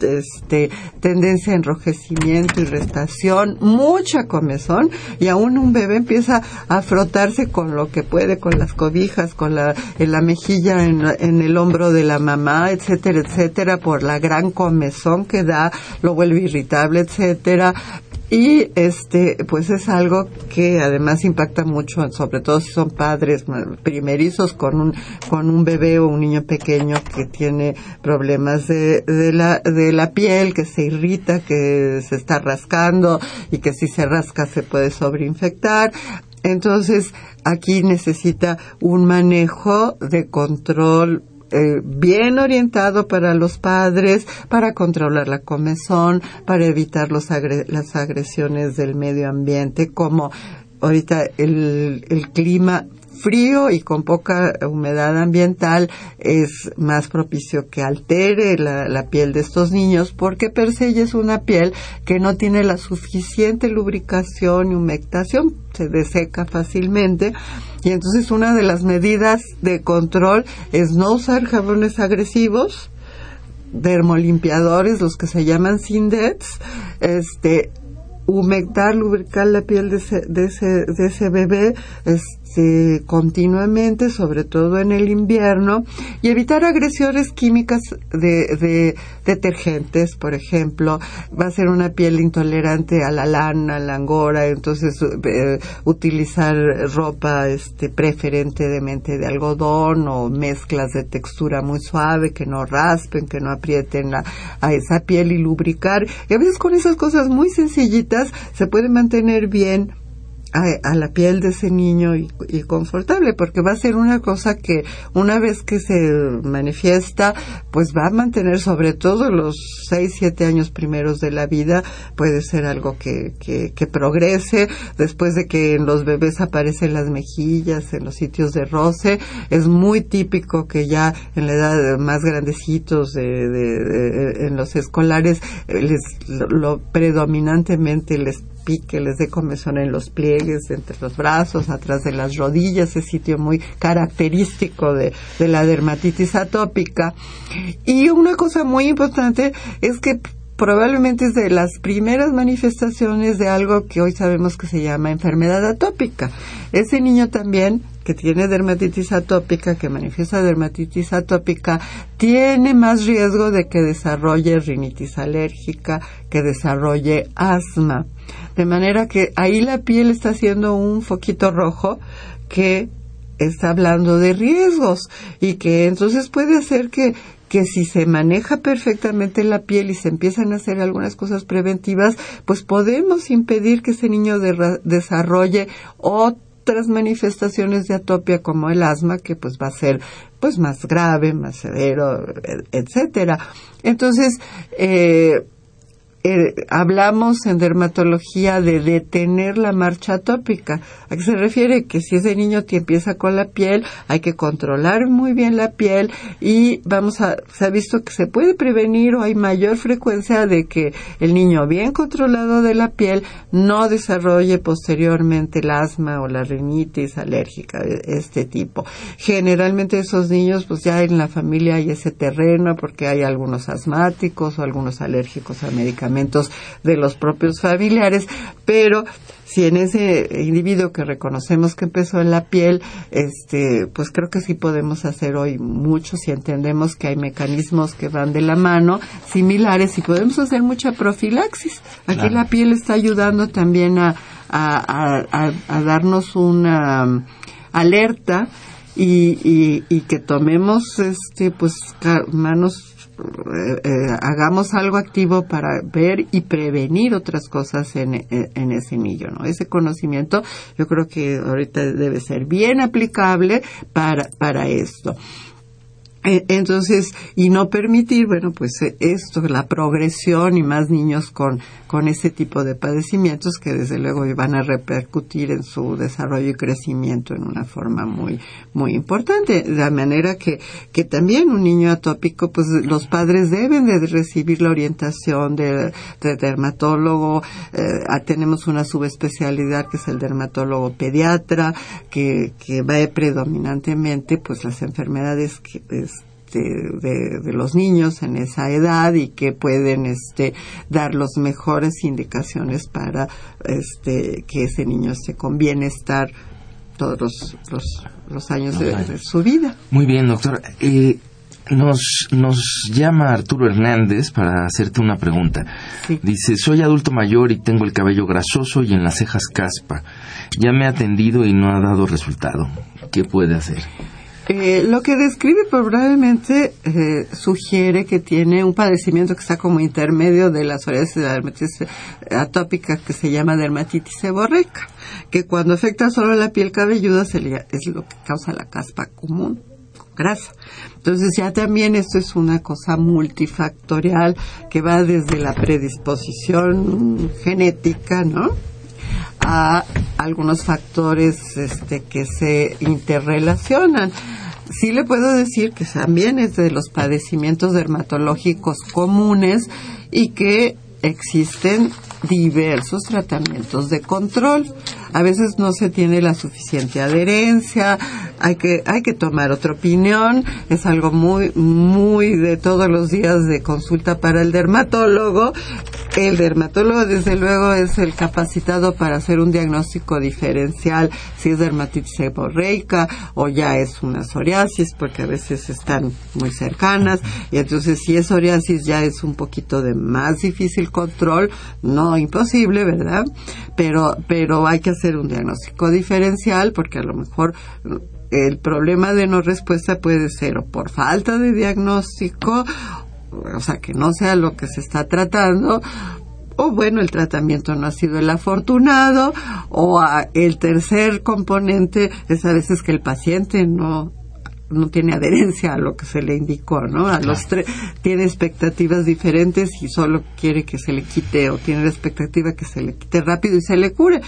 este, tendencia a enrojecimiento, irritación, mucha comezón y aún un bebé empieza a frotarse con lo que puede, con las cobijas, con la, en la mejilla, en, en el hombro de la mamá, etcétera, etcétera, por la gran comezón que da, lo vuelve irritable, etcétera, y este pues es algo que además impacta mucho sobre todo si son padres primerizos con un con un bebé o un niño pequeño que tiene problemas de, de la de la piel que se irrita que se está rascando y que si se rasca se puede sobreinfectar. Entonces aquí necesita un manejo de control eh, bien orientado para los padres, para controlar la comezón, para evitar los las agresiones del medio ambiente, como ahorita el, el clima frío y con poca humedad ambiental es más propicio que altere la, piel de estos niños porque per se es una piel que no tiene la suficiente lubricación y humectación, se deseca fácilmente y entonces una de las medidas de control es no usar jabones agresivos, dermolimpiadores, los que se llaman Sindets, este, humectar, lubricar la piel de ese, de ese, de ese bebé, este, continuamente, sobre todo en el invierno, y evitar agresiones químicas de, de detergentes, por ejemplo, va a ser una piel intolerante a la lana, a la angora, entonces eh, utilizar ropa este, preferentemente de algodón o mezclas de textura muy suave que no raspen, que no aprieten a esa piel y lubricar. Y a veces con esas cosas muy sencillitas se puede mantener bien a, la piel de ese niño y, confortable, porque va a ser una cosa que una vez que se manifiesta, pues va a mantener sobre todo los seis, siete años primeros de la vida, puede ser algo que, que, que progrese, después de que en los bebés aparecen las mejillas, en los sitios de roce, es muy típico que ya en la edad más grandecitos de, de, en los escolares, eh, les, lo predominantemente les que les dé comezón en los pliegues, entre los brazos, atrás de las rodillas, ese sitio muy característico de la dermatitis atópica. Y una cosa muy importante es que probablemente es de las primeras manifestaciones de algo que hoy sabemos que se llama enfermedad atópica. Ese niño también que tiene dermatitis atópica, que manifiesta dermatitis atópica, tiene más riesgo de que desarrolle rinitis alérgica, que desarrolle asma. De manera que ahí la piel está haciendo un foquito rojo que está hablando de riesgos y que entonces puede hacer que que si se maneja perfectamente la piel y se empiezan a hacer algunas cosas preventivas, pues podemos impedir que ese niño desarrolle otras manifestaciones de atopia como el asma que pues va a ser pues más grave, más severo, etcétera. Entonces, eh, eh, hablamos en dermatología de detener la marcha atópica. ¿A qué se refiere? Que si ese niño empieza con la piel, hay que controlar muy bien la piel y vamos a, se ha visto que se puede prevenir o hay mayor frecuencia de que el niño bien controlado de la piel no desarrolle posteriormente el asma o la rinitis alérgica de este tipo. Generalmente esos niños, pues ya en la familia hay ese terreno porque hay algunos asmáticos o algunos alérgicos a medicamentos de los propios familiares, pero si en ese individuo que reconocemos que empezó en la piel, este, pues creo que sí podemos hacer hoy mucho si entendemos que hay mecanismos que van de la mano similares y podemos hacer mucha profilaxis. Aquí la piel está ayudando también a, a, darnos una um, alerta y, y, y, que tomemos este pues manos eh, eh, hagamos algo activo para ver y prevenir otras cosas en, en, ese niño, ¿no? Ese conocimiento yo creo que ahorita debe ser bien aplicable para, para esto. Eh, entonces, y no permitir, bueno, pues eh, esto, la progresión y más niños con, con ese tipo de padecimientos que desde luego van a repercutir en su desarrollo y crecimiento en una forma muy, muy importante. De manera que, que también un niño atópico, pues los padres deben de recibir la orientación de, dermatólogo. Eh, ah, tenemos una subespecialidad que es el dermatólogo pediatra, que, que va predominantemente, pues las enfermedades que, este, de, los niños en esa edad y que pueden este, dar las mejores indicaciones para este, que ese niño se conviene estar todos los, los, años de, su vida. Muy bien, doctor. Eh, nos, nos llama Arturo Hernández para hacerte una pregunta. Dice, soy adulto mayor y tengo el cabello grasoso y en las cejas caspa. Ya me ha atendido y no ha dado resultado. ¿Qué puede hacer? Eh, lo que describe probablemente eh, sugiere que tiene un padecimiento que está como intermedio de la psoriasis la dermatitis atópica que se llama dermatitis seborreica, que cuando afecta solo la piel cabelluda es lo que causa la caspa común grasa. Entonces ya también esto es una cosa multifactorial que va desde la predisposición genética, ¿no? A algunos factores este, que se interrelacionan. Sí le puedo decir que también es de los padecimientos dermatológicos comunes y que existen diversos tratamientos de control. A veces no se tiene la suficiente adherencia, hay que, hay que tomar otra opinión, es algo muy, muy de todos los días de consulta para el dermatólogo. El dermatólogo, desde luego, es el capacitado para hacer un diagnóstico diferencial si es dermatitis seborreica o ya es una psoriasis, porque a veces están muy cercanas, y entonces si es psoriasis ya es un poquito de más difícil control, no imposible, ¿verdad? Pero, pero hay que hacer un diagnóstico diferencial porque a lo mejor el problema de no respuesta puede ser o por falta de diagnóstico, o sea, que no sea lo que se está tratando, o bueno, el tratamiento no ha sido el afortunado, o el tercer componente es a veces que el paciente no no tiene adherencia a lo que se le indicó, ¿no? A los tres tiene expectativas diferentes y solo quiere que se le quite o tiene la expectativa que se le quite rápido y se le cure.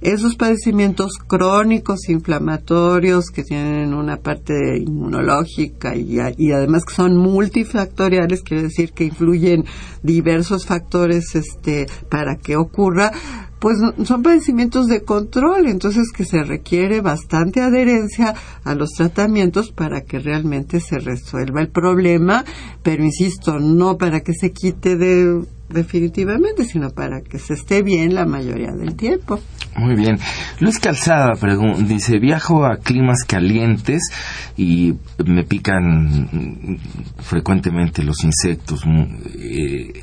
Esos padecimientos crónicos inflamatorios que tienen una parte inmunológica y, y además que son multifactoriales, quiere decir que influyen diversos factores este para que ocurra, pues son padecimientos de control, entonces que se requiere bastante adherencia a los tratamientos para que realmente se resuelva el problema, pero insisto, no para que se quite de definitivamente, sino para que se esté bien la mayoría del tiempo. Muy bien. Luis Calzada dice, viajo a climas calientes y me pican frecuentemente los insectos eh,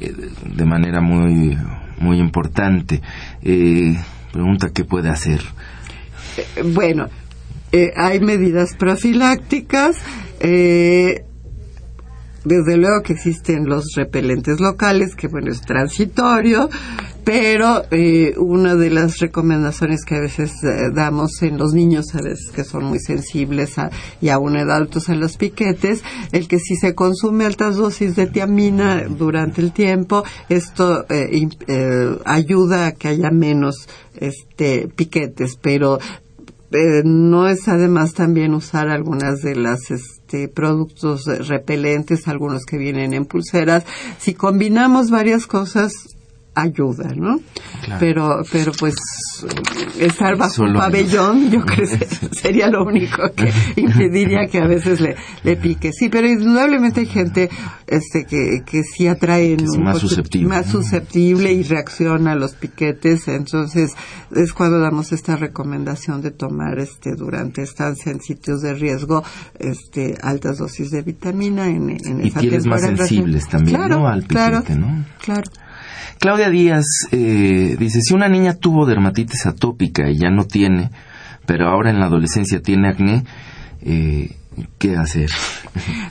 eh, de manera muy, muy importante. Eh, pregunta, ¿qué puede hacer? bueno, hay medidas profilácticas. Eh, desde luego que existen los repelentes locales, que bueno, es transitorio, pero eh, una de las recomendaciones que a veces eh, damos en los niños, a veces que son muy sensibles a, y aún adultos en los piquetes, el que si se consume altas dosis de tiamina durante el tiempo, esto eh, ayuda a que haya menos este piquetes, pero no es además también usar algunas de las este, productos repelentes, algunos que vienen en pulseras. Si combinamos varias cosas, ayuda, ¿no? Pero, pero pues estar bajo un pabellón, yo creo que *laughs* *laughs* sería lo único que *laughs* impediría que a veces le, le pique. Sí, pero indudablemente hay gente este que, que sí atrae más susceptible. más susceptible y reacciona a los piquetes, entonces es cuando damos esta recomendación de tomar este durante estancia en sitios de riesgo este altas dosis de vitamina en, en y pieles más sensibles también, ¿no? Al piquete, ¿no? Claro. Claudia Díaz eh, dice, si una niña tuvo dermatitis atópica y ya no tiene, pero ahora en la adolescencia tiene acné, eh, ¿qué hacer?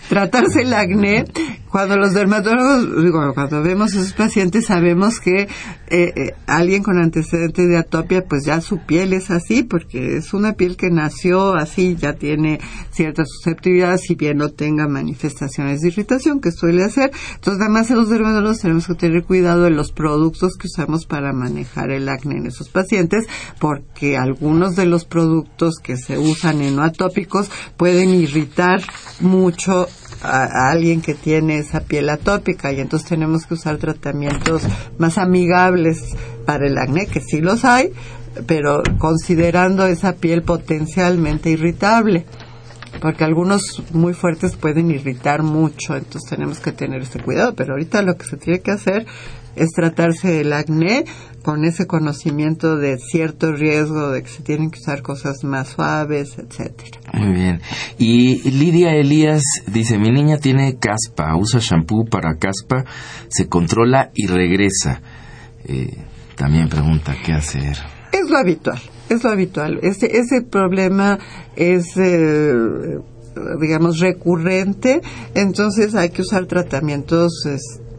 Tratarse el acné cuando los dermatólogos, digo, cuando vemos a esos pacientes sabemos que eh, eh, alguien con antecedentes de atopia, pues ya su piel es así, porque es una piel que nació así, ya tiene cierta susceptibilidad, si bien no tenga manifestaciones de irritación, que suele hacer. Entonces, además, los dermatólogos tenemos que tener cuidado de los productos que usamos para manejar el acné en esos pacientes, porque algunos de los productos que se usan en no atópicos pueden irritar mucho a, alguien que tiene esa piel atópica. Y entonces tenemos que usar tratamientos más amigables para el acné, que sí los hay, pero considerando esa piel potencialmente irritable. Porque algunos muy fuertes pueden irritar mucho, entonces tenemos que tener ese cuidado, pero ahorita lo que se tiene que hacer es tratarse el acné con ese conocimiento de cierto riesgo de que se tienen que usar cosas más suaves, etcétera. Muy bien. Y Lidia Elías dice, mi niña tiene caspa, usa shampoo para caspa, se controla y regresa. Eh, también pregunta qué hacer. Es lo habitual, es lo habitual. Ese, ese problema es... Eh, digamos recurrente entonces hay que usar tratamientos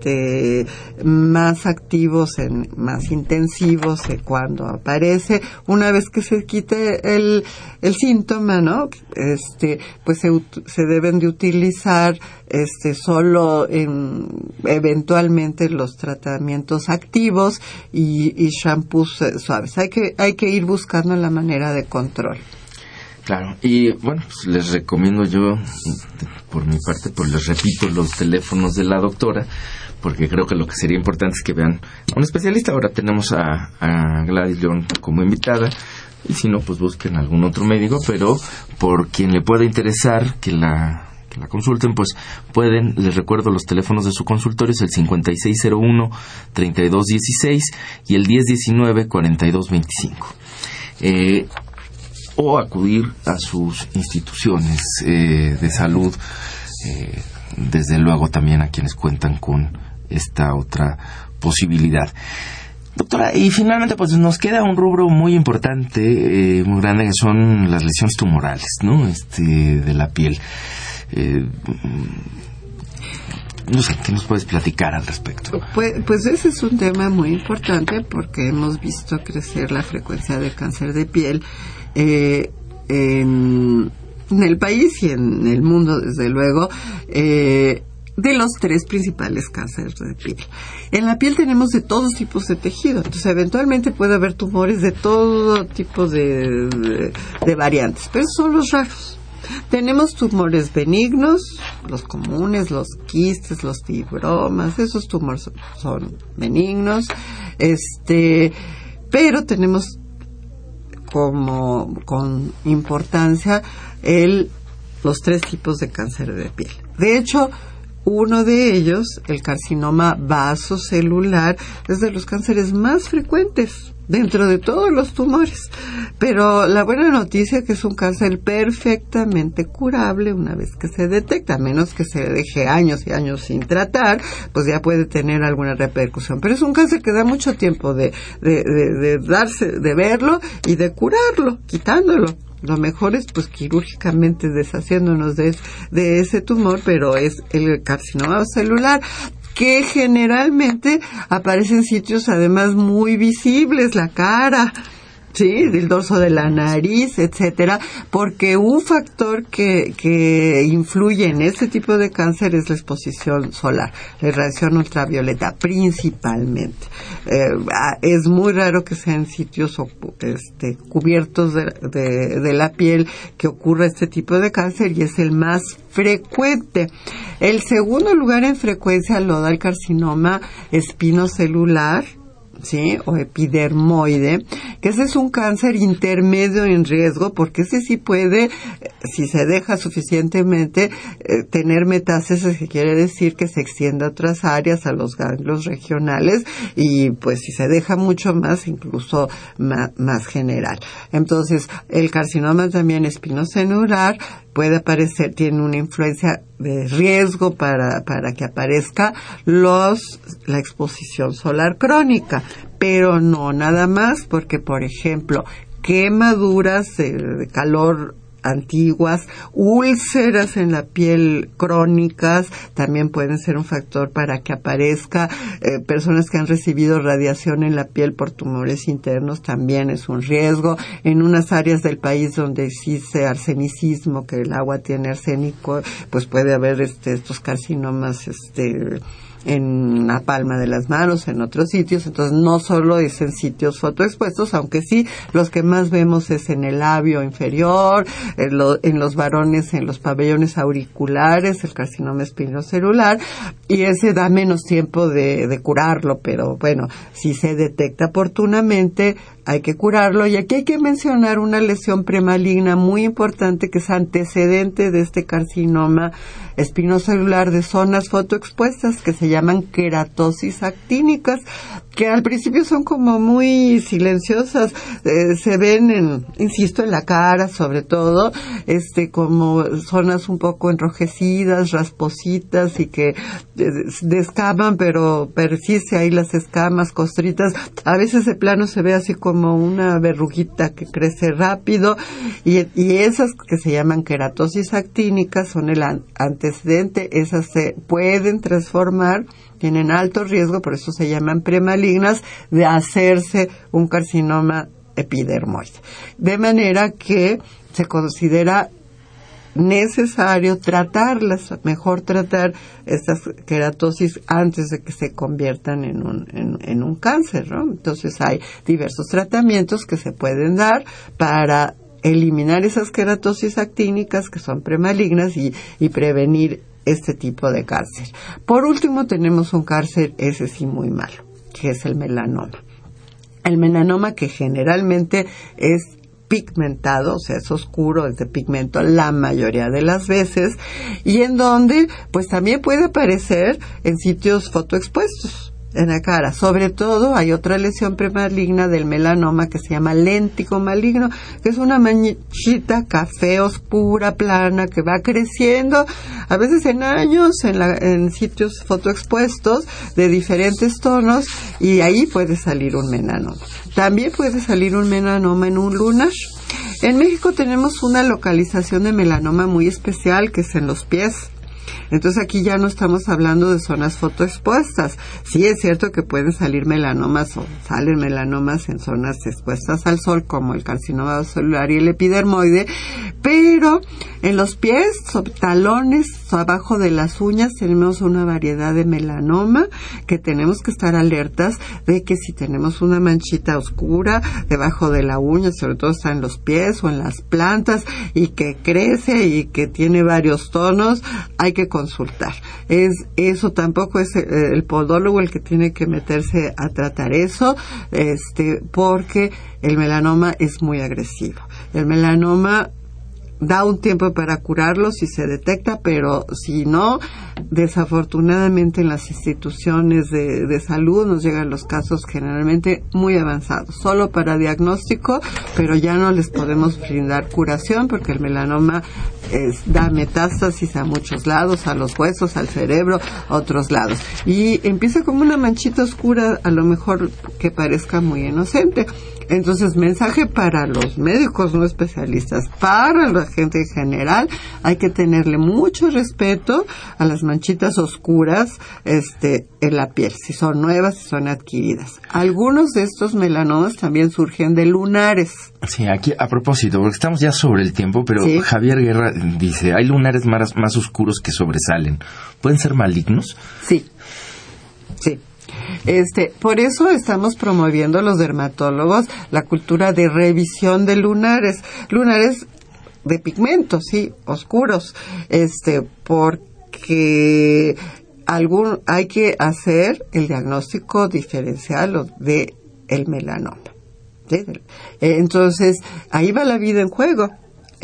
este, más activos, en, más intensivos cuando aparece. Una vez que se quite el, el síntoma, ¿no? Este, pues se, se deben de utilizar este, solo en, eventualmente los tratamientos activos y, y shampoos eh, suaves. Hay que, hay que ir buscando la manera de control. Claro, y bueno, pues les recomiendo yo, por mi parte, pues les repito los teléfonos de la doctora porque creo que lo que sería importante es que vean a un especialista. Ahora tenemos a, Gladys León como invitada y si no, pues busquen algún otro médico, pero por quien le pueda interesar que la, que la consulten, pues pueden, les recuerdo los teléfonos de su consultorio, es el 5601-3216 y el 1019-4225. Eh, o acudir a sus instituciones eh, de salud, eh, desde luego también a quienes cuentan con esta otra posibilidad. Doctora, y finalmente pues nos queda un rubro muy importante, eh, muy grande, que son las lesiones tumorales, ¿no? Este, de la piel. Eh, no sé, ¿qué nos puedes platicar al respecto? Pues, pues ese es un tema muy importante porque hemos visto crecer la frecuencia de cáncer de piel eh, en, el país y en el mundo, desde luego. Eh, de los tres principales cánceres de piel. En la piel tenemos de todos tipos de tejido, entonces eventualmente puede haber tumores de todo tipo de, de, variantes, pero son los raros. Tenemos tumores benignos, los comunes, los quistes, los fibromas, esos tumores son benignos, este, pero tenemos como con importancia el, los tres tipos de cáncer de piel. De hecho, Uno de ellos, el carcinoma vasocelular, es de los cánceres más frecuentes dentro de todos los tumores. Pero la buena noticia es que es un cáncer perfectamente curable una vez que se detecta, a menos que se deje años y años sin tratar, pues ya puede tener alguna repercusión. Pero es un cáncer que da mucho tiempo de, de, de darse, de verlo y de curarlo, quitándolo lo mejor es pues quirúrgicamente deshaciéndonos de, de ese tumor, pero es el carcinoma celular que generalmente aparece en sitios además muy visibles, la cara, sí, del dorso de la nariz, etcétera, porque un factor que, que influye en este tipo de cáncer es la exposición solar, la radiación ultravioleta, principalmente. Eh, es muy raro que sean sitios este, cubiertos de, de, de la piel que ocurra este tipo de cáncer y es el más frecuente. El segundo lugar en frecuencia lo da el carcinoma espinocelular, ¿sí? O epidermoide, que ese es un cáncer intermedio en riesgo, porque ese sí puede, si se deja suficientemente, eh, tener metástasis, que quiere decir que se extienda a otras áreas, a los ganglios regionales, y pues si se deja mucho más, incluso más, más general. Entonces, el carcinoma también espinocelular puede aparecer, tiene una influencia de riesgo para, para que aparezca los, la exposición solar crónica, pero no nada más, porque por ejemplo, quemaduras de calor antiguas, úlceras en la piel crónicas, también pueden ser un factor para que aparezca, eh, personas que han recibido radiación en la piel por tumores internos también es un riesgo, en unas áreas del país donde existe arsenicismo, que el agua tiene arsénico, pues puede haber este, estos carcinomas, este, en la palma de las manos, en otros sitios, entonces no solo es en sitios fotoexpuestos, aunque sí los que más vemos es en el labio inferior, en, en los varones, en los pabellones auriculares, el carcinoma espinocelular, y ese da menos tiempo de, de curarlo, pero bueno, si se detecta oportunamente, hay que curarlo. Y aquí hay que mencionar una lesión premaligna muy importante que es antecedente de este carcinoma espinocelular de zonas fotoexpuestas que se llaman queratosis actínicas que al principio son como muy silenciosas. Eh, se ven en insisto en la cara sobre todo este como zonas un poco enrojecidas raspositas y que eh, descaman pero persiste ahí las escamas costritas. A veces de plano se ve así como como una verruguita que crece rápido y, y esas que se llaman queratosis actínicas son el antecedente, esas se pueden transformar, tienen alto riesgo, por eso se llaman premalignas, de hacerse un carcinoma epidermoide. De manera que se considera necesario tratarlas, mejor tratar estas queratosis antes de que se conviertan en un, en, un cáncer, ¿no? Entonces hay diversos tratamientos que se pueden dar para eliminar esas queratosis actínicas que son premalignas y, y prevenir este tipo de cáncer. Por último tenemos un cáncer, ese sí muy malo, que es el melanoma. El melanoma que generalmente es pigmentado, o sea, es oscuro, es de pigmento la mayoría de las veces, y en donde pues también puede aparecer en sitios fotoexpuestos en la cara. Sobre todo hay otra lesión premaligna del melanoma que se llama léntico maligno, que es una manchita café oscura, plana, que va creciendo, a veces en años, en, la, en sitios fotoexpuestos de diferentes tonos, y ahí puede salir un melanoma. También puede salir un melanoma en un lunar. En México tenemos una localización de melanoma muy especial que es en los pies entonces aquí ya no estamos hablando de zonas fotoexpuestas. Sí es cierto que pueden salir melanomas o salen melanomas en zonas expuestas al sol como el carcinoma celular y el epidermoide, pero en los pies, talones, abajo de las uñas tenemos una variedad de melanoma que tenemos que estar alertas de que si tenemos una manchita oscura debajo de la uña, sobre todo está en los pies o en las plantas y que crece y que tiene varios tonos, hay que consultar. Es, eso tampoco es eh, el, podólogo el que tiene que meterse a tratar eso, este, porque el melanoma es muy agresivo. El melanoma da un tiempo para curarlo si se detecta, pero si no, desafortunadamente en las instituciones de, de, salud nos llegan los casos generalmente muy avanzados, solo para diagnóstico, pero ya no les podemos brindar curación porque el melanoma es, da metástasis a muchos lados, a los huesos, al cerebro, a otros lados. Y empieza como una manchita oscura, a lo mejor que parezca muy inocente entonces, mensaje para los médicos no especialistas, para la gente en general, hay que tenerle mucho respeto a las manchitas oscuras este, en la piel, si son nuevas, si son adquiridas. Algunos de estos melanomas también surgen de lunares. Sí, aquí a propósito, porque estamos ya sobre el tiempo, pero Javier Guerra dice, hay lunares más, más oscuros que sobresalen. ¿Pueden ser malignos? Sí, sí. Este, por eso estamos promoviendo los dermatólogos la cultura de revisión de lunares, lunares de pigmentos, sí, oscuros, este, porque algún hay que hacer el diagnóstico diferencial de el melanoma. Entonces, ahí va la vida en juego.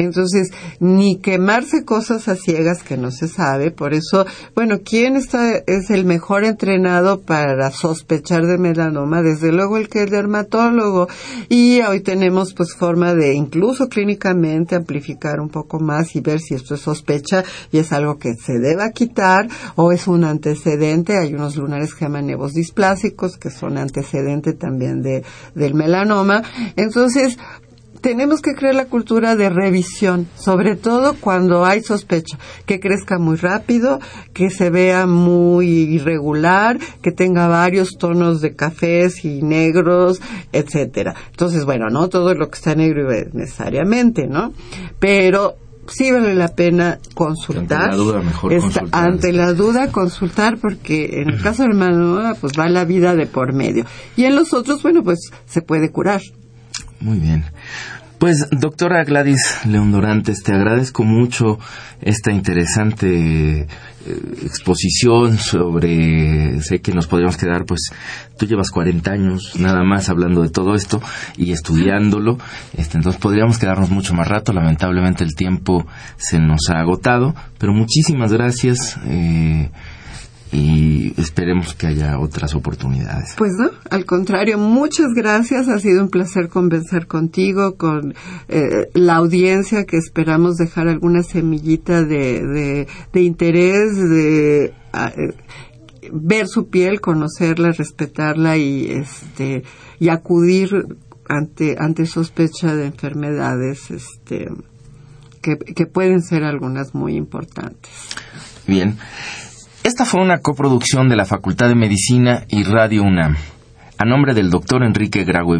Entonces, ni quemarse cosas a ciegas que no se sabe. Por eso, bueno, ¿quién está, es el mejor entrenado para sospechar de melanoma? Desde luego el que es dermatólogo. Y hoy tenemos pues forma de incluso clínicamente amplificar un poco más y ver si esto es sospecha y es algo que se deba quitar o es un antecedente. Hay unos lunares que llaman nevos displásicos que son antecedente también de, del melanoma. Entonces, tenemos que crear la cultura de revisión, sobre todo cuando hay sospecha, que crezca muy rápido, que se vea muy irregular, que tenga varios tonos de cafés y negros, etcétera. Entonces, bueno, no todo lo que está negro necesariamente, ¿no? Pero sí vale la pena consultar. Ante la duda, mejor consultar. Ante la duda, consultar, porque en el caso del melanoma, pues va la vida de por medio. Y en los otros, bueno, pues se puede curar. Muy bien. Pues, doctora Gladys León Dorantes, te agradezco mucho esta interesante eh, exposición sobre, sé que nos podríamos quedar, pues, tú llevas 40 años nada más hablando de todo esto y estudiándolo, este, entonces podríamos quedarnos mucho más rato, lamentablemente el tiempo se nos ha agotado, pero muchísimas gracias. Eh, y esperemos que haya otras oportunidades. Pues no, al contrario, muchas gracias. Ha sido un placer conversar contigo, con eh, la audiencia que esperamos dejar alguna semillita de, de, interés, de eh, ver su piel, conocerla, respetarla y este y acudir ante ante sospecha de enfermedades este que, que pueden ser algunas muy importantes. Bien. Esta fue una coproducción de la Facultad de Medicina y Radio UNAM. A nombre del doctor Enrique Graue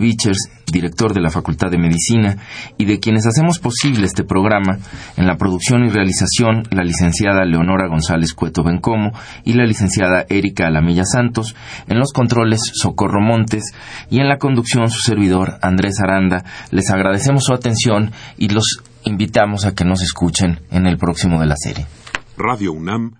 director de la Facultad de Medicina, y de quienes hacemos posible este programa, en la producción y realización, la licenciada Leonora González Cueto Bencomo y la licenciada Erika Alamilla Santos, en los controles Socorro Montes y en la conducción su servidor Andrés Aranda, les agradecemos su atención y los invitamos a que nos escuchen en el próximo de la serie. Radio UNAM